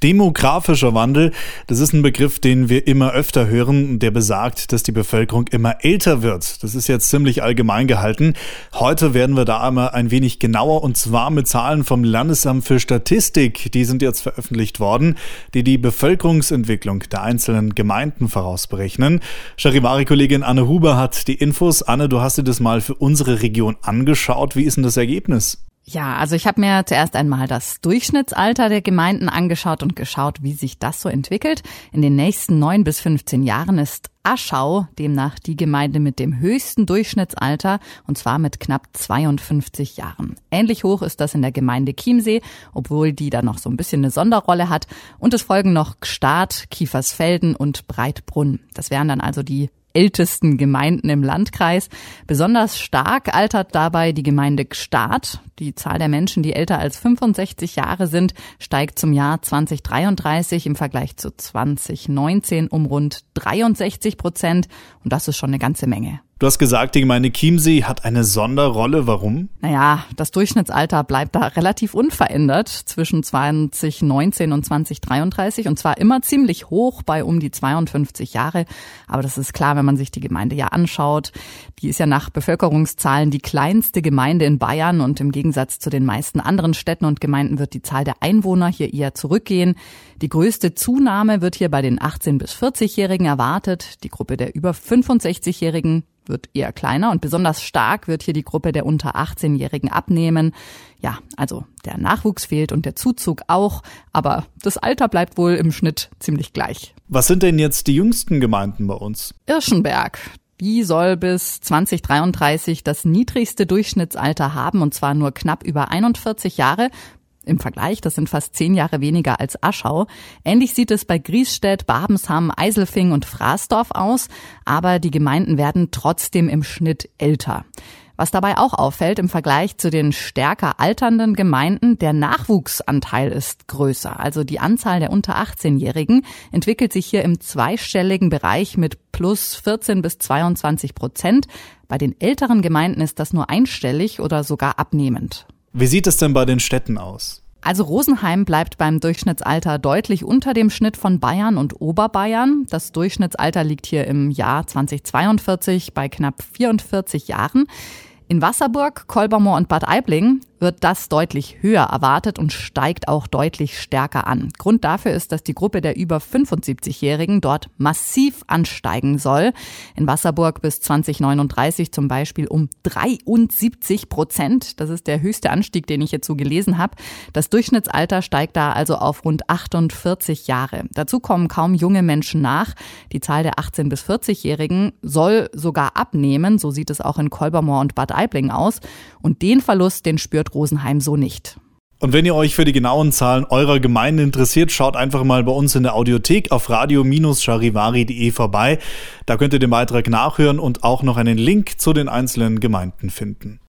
Demografischer Wandel, das ist ein Begriff, den wir immer öfter hören, der besagt, dass die Bevölkerung immer älter wird. Das ist jetzt ziemlich allgemein gehalten. Heute werden wir da einmal ein wenig genauer und zwar mit Zahlen vom Landesamt für Statistik. Die sind jetzt veröffentlicht worden, die die Bevölkerungsentwicklung der einzelnen Gemeinden vorausberechnen. Charivari-Kollegin Anne Huber hat die Infos. Anne, du hast dir das mal für unsere Region angeschaut. Wie ist denn das Ergebnis? Ja, also ich habe mir zuerst einmal das Durchschnittsalter der Gemeinden angeschaut und geschaut, wie sich das so entwickelt. In den nächsten neun bis 15 Jahren ist Aschau demnach die Gemeinde mit dem höchsten Durchschnittsalter und zwar mit knapp 52 Jahren. Ähnlich hoch ist das in der Gemeinde Chiemsee, obwohl die da noch so ein bisschen eine Sonderrolle hat. Und es folgen noch Gstaad, Kiefersfelden und Breitbrunn. Das wären dann also die ältesten Gemeinden im Landkreis. Besonders stark altert dabei die Gemeinde Gstaad. Die Zahl der Menschen, die älter als 65 Jahre sind, steigt zum Jahr 2033 im Vergleich zu 2019 um rund 63 Prozent. Und das ist schon eine ganze Menge. Du hast gesagt, die Gemeinde Chiemsee hat eine Sonderrolle. Warum? Naja, das Durchschnittsalter bleibt da relativ unverändert zwischen 2019 und 2033 und zwar immer ziemlich hoch bei um die 52 Jahre. Aber das ist klar, wenn man sich die Gemeinde ja anschaut. Die ist ja nach Bevölkerungszahlen die kleinste Gemeinde in Bayern und im Gegensatz zu den meisten anderen Städten und Gemeinden wird die Zahl der Einwohner hier eher zurückgehen. Die größte Zunahme wird hier bei den 18 bis 40-Jährigen erwartet. Die Gruppe der über 65-Jährigen wird eher kleiner und besonders stark wird hier die Gruppe der unter 18-Jährigen abnehmen. Ja, also der Nachwuchs fehlt und der Zuzug auch, aber das Alter bleibt wohl im Schnitt ziemlich gleich. Was sind denn jetzt die jüngsten Gemeinden bei uns? Irschenberg. Die soll bis 2033 das niedrigste Durchschnittsalter haben, und zwar nur knapp über 41 Jahre. Im Vergleich, das sind fast zehn Jahre weniger als Aschau. Ähnlich sieht es bei Griesstedt, Babensham, Eiselfing und Fraßdorf aus, aber die Gemeinden werden trotzdem im Schnitt älter. Was dabei auch auffällt im Vergleich zu den stärker alternden Gemeinden, der Nachwuchsanteil ist größer. Also die Anzahl der unter 18-Jährigen entwickelt sich hier im zweistelligen Bereich mit plus 14 bis 22 Prozent. Bei den älteren Gemeinden ist das nur einstellig oder sogar abnehmend. Wie sieht es denn bei den Städten aus? Also Rosenheim bleibt beim Durchschnittsalter deutlich unter dem Schnitt von Bayern und Oberbayern. Das Durchschnittsalter liegt hier im Jahr 2042 bei knapp 44 Jahren. In Wasserburg, Kolbermoor und Bad Aibling wird das deutlich höher erwartet und steigt auch deutlich stärker an. Grund dafür ist, dass die Gruppe der über 75-Jährigen dort massiv ansteigen soll. In Wasserburg bis 2039 zum Beispiel um 73 Prozent. Das ist der höchste Anstieg, den ich jetzt so gelesen habe. Das Durchschnittsalter steigt da also auf rund 48 Jahre. Dazu kommen kaum junge Menschen nach. Die Zahl der 18- bis 40-Jährigen soll sogar abnehmen. So sieht es auch in Kolbermoor und Bad Aibling aus. Und den Verlust, den spürt Rosenheim so nicht. Und wenn ihr euch für die genauen Zahlen eurer Gemeinde interessiert, schaut einfach mal bei uns in der Audiothek auf radio-charivari.de vorbei. Da könnt ihr den Beitrag nachhören und auch noch einen Link zu den einzelnen Gemeinden finden.